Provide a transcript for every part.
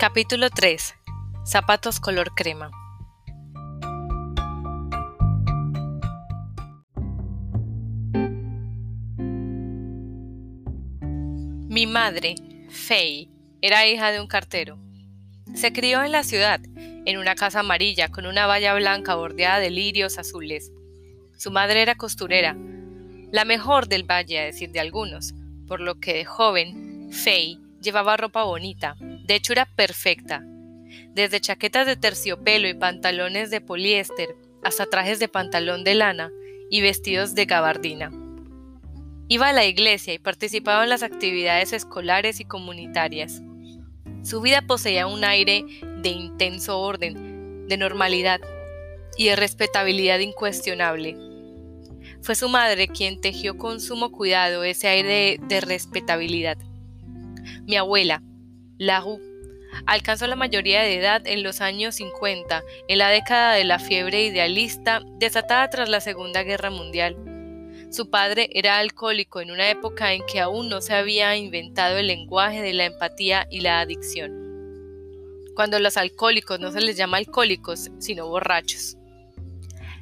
Capítulo 3. Zapatos color crema. Mi madre, Faye, era hija de un cartero. Se crió en la ciudad, en una casa amarilla con una valla blanca bordeada de lirios azules. Su madre era costurera, la mejor del valle a decir de algunos, por lo que de joven, Faye llevaba ropa bonita, de hechura perfecta, desde chaquetas de terciopelo y pantalones de poliéster hasta trajes de pantalón de lana y vestidos de gabardina. Iba a la iglesia y participaba en las actividades escolares y comunitarias. Su vida poseía un aire de intenso orden, de normalidad y de respetabilidad incuestionable. Fue su madre quien tejió con sumo cuidado ese aire de, respetabilidad. Mi abuela, Lahu, alcanzó la mayoría de edad en los años 50, en la década de la fiebre idealista desatada tras la Segunda Guerra Mundial. Su padre era alcohólico en una época en que aún no se había inventado el lenguaje de la empatía y la adicción. Cuando los alcohólicos no se les llama alcohólicos, sino borrachos.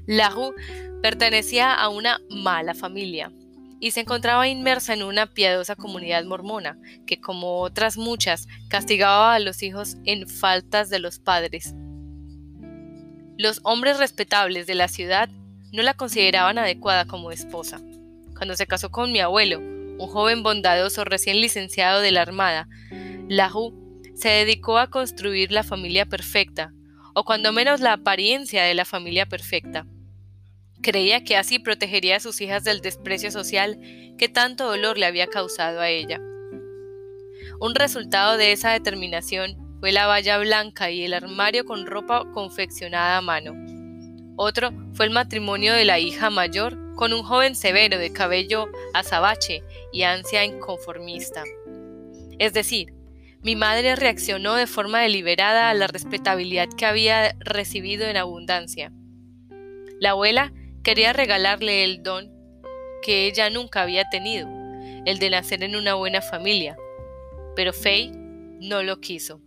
Lahu pertenecía a una mala familia y se encontraba inmersa en una piadosa comunidad mormona, que como otras muchas, castigaba a los hijos en faltas de los padres. Los hombres respetables de la ciudad no la consideraban adecuada como esposa. Cuando se casó con mi abuelo, un joven bondadoso recién licenciado de la Armada, Lahu se dedicó a construir la familia perfecta, o cuando menos la apariencia de la familia perfecta. Creía que así protegería a sus hijas del desprecio social que tanto dolor le había causado a ella. Un resultado de esa determinación fue la valla blanca y el armario con ropa confeccionada a mano. Otro fue el matrimonio de la hija mayor con un joven severo de cabello azabache y ansia inconformista. Es decir, mi madre reaccionó de forma deliberada a la respetabilidad que había recibido en abundancia. La abuela Quería regalarle el don que ella nunca había tenido, el de nacer en una buena familia, pero Faye no lo quiso.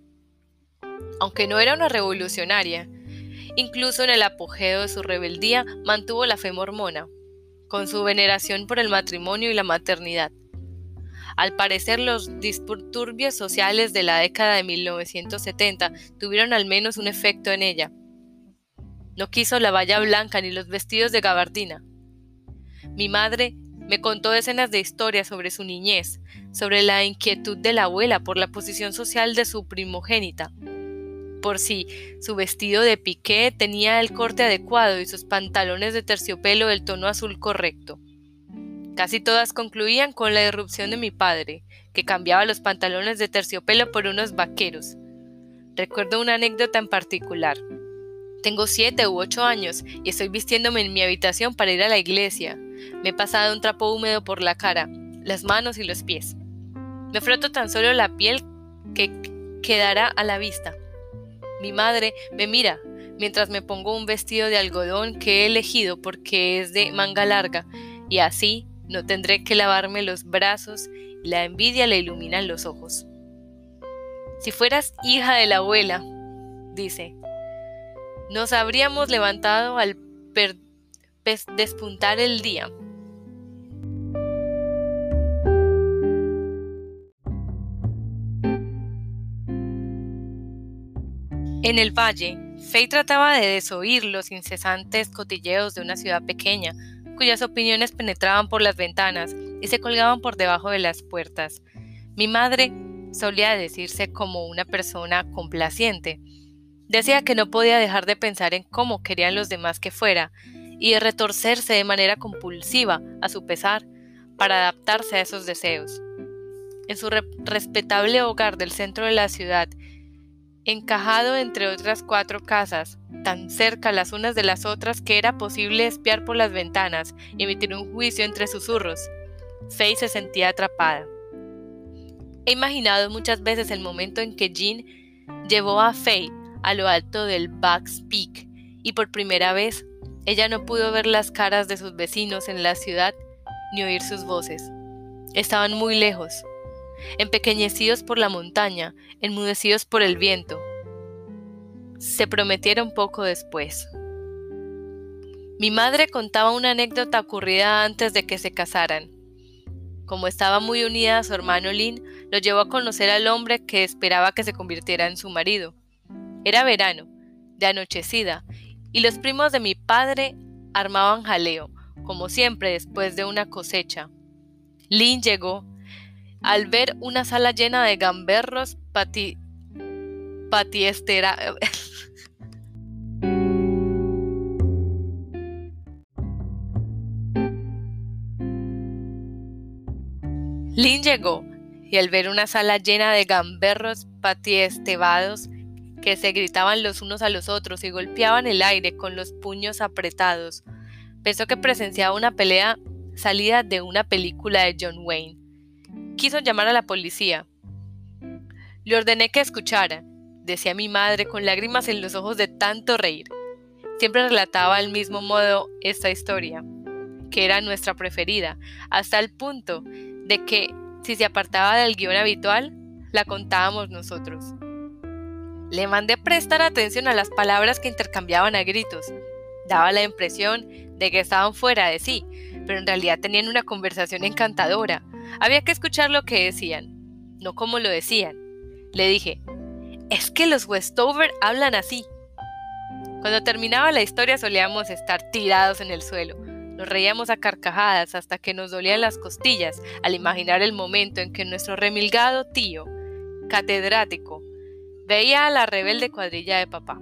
Aunque no era una revolucionaria, incluso en el apogeo de su rebeldía mantuvo la fe mormona, con su veneración por el matrimonio y la maternidad. Al parecer los disturbios sociales de la década de 1970 tuvieron al menos un efecto en ella, no quiso la valla blanca ni los vestidos de gabardina. Mi madre me contó decenas de historias sobre su niñez, sobre la inquietud de la abuela por la posición social de su primogénita, por si su vestido de piqué tenía el corte adecuado y sus pantalones de terciopelo del tono azul correcto. Casi todas concluían con la irrupción de mi padre, que cambiaba los pantalones de terciopelo por unos vaqueros. Recuerdo una anécdota en particular. Tengo siete u ocho años y estoy vistiéndome en mi habitación para ir a la iglesia. Me he pasado un trapo húmedo por la cara, las manos y los pies. Me froto tan solo la piel que quedará a la vista. Mi madre me mira mientras me pongo un vestido de algodón que he elegido porque es de manga larga y así no tendré que lavarme los brazos y la envidia le ilumina los ojos. Si fueras hija de la abuela, dice, nos habríamos levantado al despuntar el día. En el valle, Faye trataba de desoír los incesantes cotilleos de una ciudad pequeña, cuyas opiniones penetraban por las ventanas y se colgaban por debajo de las puertas. Mi madre solía decirse como una persona complaciente, Decía que no podía dejar de pensar en cómo querían los demás que fuera y de retorcerse de manera compulsiva, a su pesar, para adaptarse a esos deseos. En su respetable hogar del centro de la ciudad, encajado entre otras cuatro casas, tan cerca las unas de las otras que era posible espiar por las ventanas y emitir un juicio entre susurros, Faye se sentía atrapada. He imaginado muchas veces el momento en que Jean llevó a Faye a lo alto del Bucks Peak y por primera vez ella no pudo ver las caras de sus vecinos en la ciudad ni oír sus voces. Estaban muy lejos. empequeñecidos por la montaña, enmudecidos por el viento. Se prometieron poco después. Mi madre contaba una anécdota ocurrida antes de que se casaran. Como estaba muy unida a su hermano Lin, lo llevó a conocer al hombre que esperaba que se convirtiera en su marido. Era verano, de anochecida, y los primos de mi padre armaban jaleo, como siempre después de una cosecha. Lin llegó al ver una sala llena de gamberros pati, patiestera, Lin llegó, y al ver una sala llena de gamberros patiestebados que se gritaban los unos a los otros y golpeaban el aire con los puños apretados, pensó que presenciaba una pelea salida de una película de John Wayne. Quiso llamar a la policía. Le ordené que escuchara, decía mi madre con lágrimas en los ojos de tanto reír. Siempre relataba al mismo modo esta historia, que era nuestra preferida, hasta el punto de que si se apartaba del guion habitual, la contábamos nosotros. Le mandé prestar atención a las palabras que intercambiaban a gritos. Daba la impresión de que estaban fuera de sí, pero en realidad tenían una conversación encantadora. Había que escuchar lo que decían, no como lo decían. Le dije, es que los Westover hablan así. Cuando terminaba la historia solíamos estar tirados en el suelo, nos reíamos a carcajadas hasta que nos dolían las costillas al imaginar el momento en que nuestro remilgado tío, catedrático, veía a la rebelde cuadrilla de papá.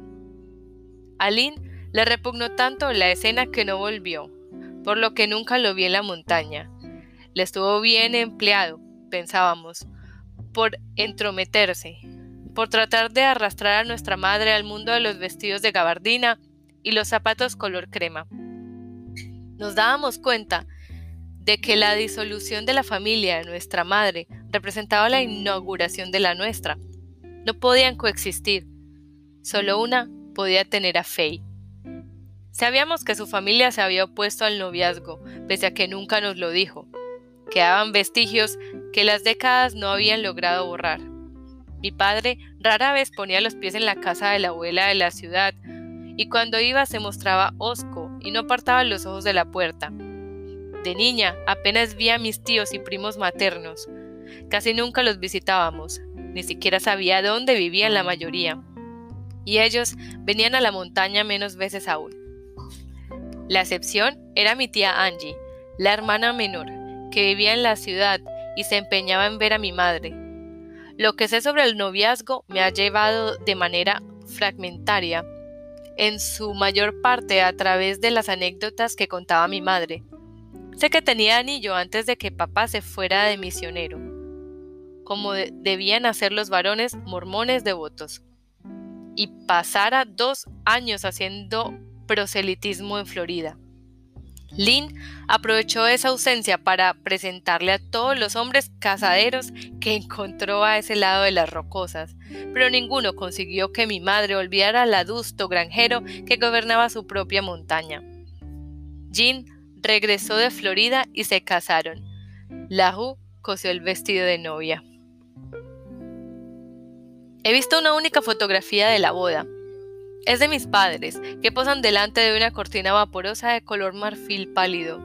A Lynn le repugnó tanto la escena que no volvió, por lo que nunca lo vi en la montaña. Le estuvo bien empleado, pensábamos, por entrometerse, por tratar de arrastrar a nuestra madre al mundo de los vestidos de gabardina y los zapatos color crema nos dábamos cuenta de que la disolución de la familia de nuestra madre representaba la inauguración de la nuestra. No podían coexistir. Solo una podía tener a Faye. Sabíamos que su familia se había opuesto al noviazgo, pese a que nunca nos lo dijo. Quedaban vestigios que las décadas no habían logrado borrar. Mi padre rara vez ponía los pies en la casa de la abuela de la ciudad, y cuando iba se mostraba hosco y no apartaba los ojos de la puerta. De niña apenas vi a mis tíos y primos maternos. Casi nunca los visitábamos, ni siquiera sabía dónde vivían la mayoría. Y ellos venían a la montaña menos veces aún. La excepción era mi tía Angie, la hermana menor, que vivía en la ciudad y se empeñaba en ver a mi madre. Lo que sé sobre el noviazgo me ha llevado de manera fragmentaria en su mayor parte a través de las anécdotas que contaba mi madre. Sé que tenía anillo antes de que papá se fuera de misionero, como debían hacer los varones mormones devotos, y pasara dos años haciendo proselitismo en Florida. Lynn aprovechó esa ausencia para presentarle a todos los hombres casaderos que encontró a ese lado de las rocosas, pero ninguno consiguió que mi madre olvidara al adusto granjero que gobernaba su propia montaña. Jean regresó de Florida y se casaron. Lahu cosió el vestido de novia. He visto una única fotografía de la boda, es de mis padres, que posan delante de una cortina vaporosa de color marfil pálido.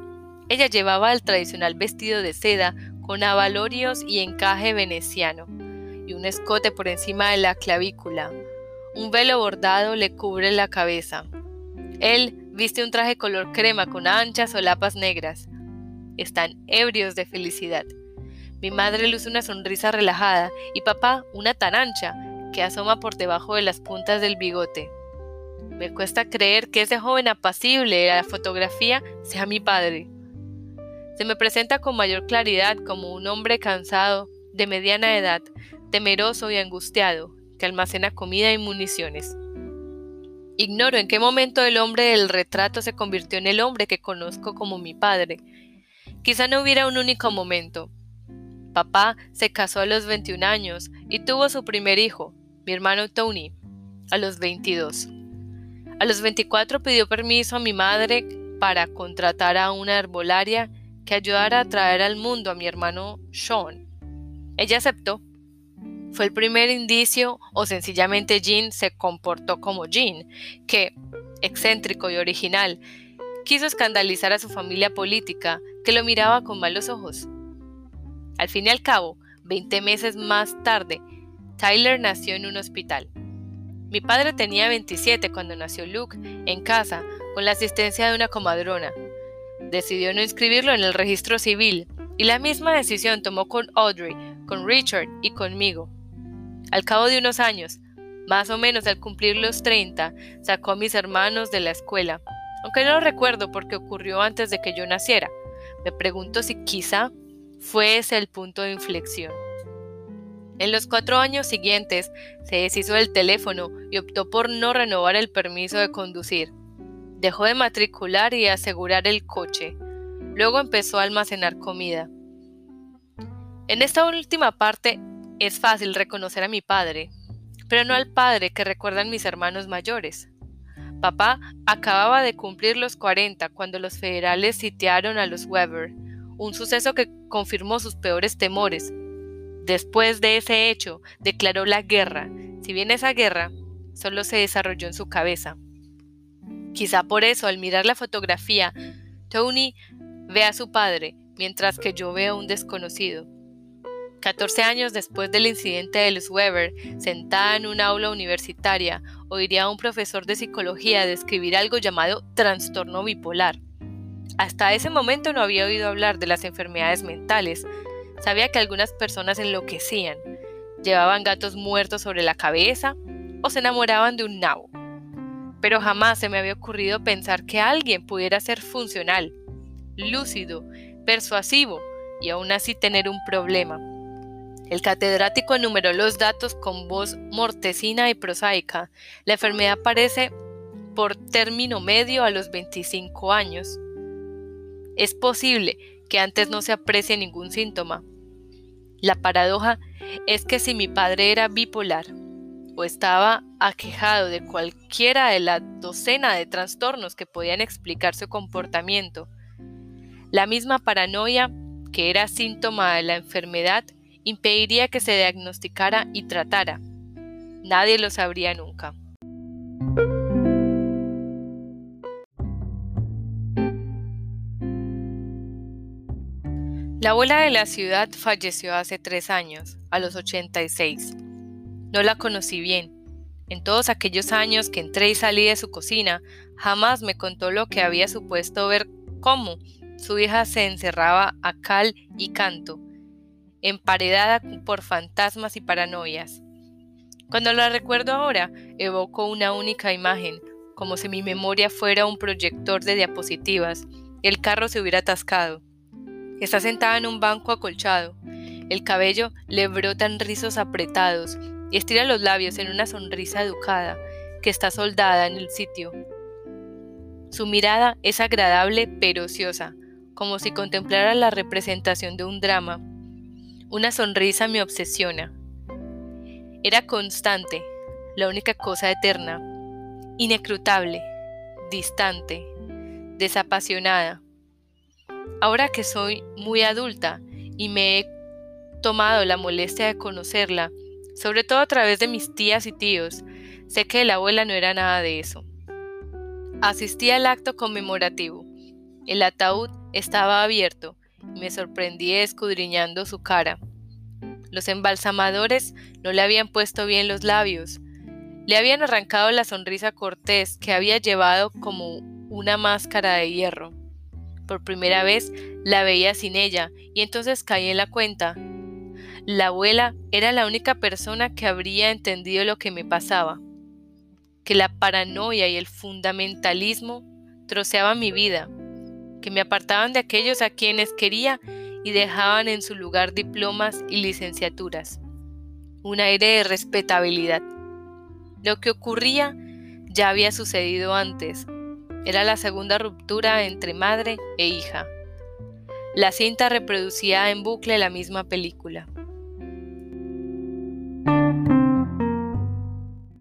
Ella llevaba el tradicional vestido de seda con abalorios y encaje veneciano, y un escote por encima de la clavícula. Un velo bordado le cubre la cabeza. Él viste un traje color crema con anchas solapas negras. Están ebrios de felicidad. Mi madre luce una sonrisa relajada y papá una tan ancha que asoma por debajo de las puntas del bigote. Me cuesta creer que ese joven apacible de la fotografía sea mi padre. Se me presenta con mayor claridad como un hombre cansado, de mediana edad, temeroso y angustiado, que almacena comida y municiones. Ignoro en qué momento el hombre del retrato se convirtió en el hombre que conozco como mi padre. Quizá no hubiera un único momento. Papá se casó a los 21 años y tuvo su primer hijo, mi hermano Tony, a los 22. A los 24 pidió permiso a mi madre para contratar a una herbolaria que ayudara a traer al mundo a mi hermano Sean. Ella aceptó. Fue el primer indicio o sencillamente Jean se comportó como Jean, que, excéntrico y original, quiso escandalizar a su familia política, que lo miraba con malos ojos. Al fin y al cabo, 20 meses más tarde, Tyler nació en un hospital. Mi padre tenía 27 cuando nació Luke, en casa, con la asistencia de una comadrona. Decidió no inscribirlo en el registro civil, y la misma decisión tomó con Audrey, con Richard y conmigo. Al cabo de unos años, más o menos al cumplir los 30, sacó a mis hermanos de la escuela, aunque no lo recuerdo porque ocurrió antes de que yo naciera. Me pregunto si quizá fue ese el punto de inflexión. En los cuatro años siguientes se deshizo del teléfono y optó por no renovar el permiso de conducir. Dejó de matricular y asegurar el coche. Luego empezó a almacenar comida. En esta última parte es fácil reconocer a mi padre, pero no al padre que recuerdan mis hermanos mayores. Papá acababa de cumplir los 40 cuando los federales sitiaron a los Weber, un suceso que confirmó sus peores temores. Después de ese hecho, declaró la guerra, si bien esa guerra solo se desarrolló en su cabeza. Quizá por eso, al mirar la fotografía, Tony ve a su padre, mientras que yo veo a un desconocido. 14 años después del incidente de los Weber, sentada en un aula universitaria, oiría a un profesor de psicología describir algo llamado trastorno bipolar. Hasta ese momento no había oído hablar de las enfermedades mentales. Sabía que algunas personas enloquecían, llevaban gatos muertos sobre la cabeza o se enamoraban de un nabo. Pero jamás se me había ocurrido pensar que alguien pudiera ser funcional, lúcido, persuasivo y aún así tener un problema. El catedrático enumeró los datos con voz mortecina y prosaica. La enfermedad aparece por término medio a los 25 años. Es posible que antes no se aprecie ningún síntoma. La paradoja es que si mi padre era bipolar o estaba aquejado de cualquiera de la docena de trastornos que podían explicar su comportamiento, la misma paranoia que era síntoma de la enfermedad impediría que se diagnosticara y tratara. Nadie lo sabría nunca. La abuela de la ciudad falleció hace tres años, a los 86. No la conocí bien. En todos aquellos años que entré y salí de su cocina, jamás me contó lo que había supuesto ver cómo su hija se encerraba a cal y canto, emparedada por fantasmas y paranoias. Cuando la recuerdo ahora, evoco una única imagen, como si mi memoria fuera un proyector de diapositivas el carro se hubiera atascado. Está sentada en un banco acolchado. El cabello le brotan rizos apretados y estira los labios en una sonrisa educada que está soldada en el sitio. Su mirada es agradable pero ociosa, como si contemplara la representación de un drama una sonrisa me obsesiona. Era constante, la única cosa eterna, inescrutable, distante, desapasionada. Ahora que soy muy adulta y me he tomado la molestia de conocerla, sobre todo a través de mis tías y tíos, sé que la abuela no era nada de eso. Asistí al acto conmemorativo. El ataúd estaba abierto me sorprendí escudriñando su cara. Los embalsamadores no le habían puesto bien los labios. Le habían arrancado la sonrisa cortés que había llevado como una máscara de hierro. Por primera vez la veía sin ella y entonces caí en la cuenta. La abuela era la única persona que habría entendido lo que me pasaba, que la paranoia y el fundamentalismo troceaban mi vida, que me apartaban de aquellos a quienes quería y dejaban en su lugar diplomas y licenciaturas. Un aire de respetabilidad. Lo que ocurría ya había sucedido antes. Era la segunda ruptura entre madre e hija. La cinta reproducía en bucle la misma película.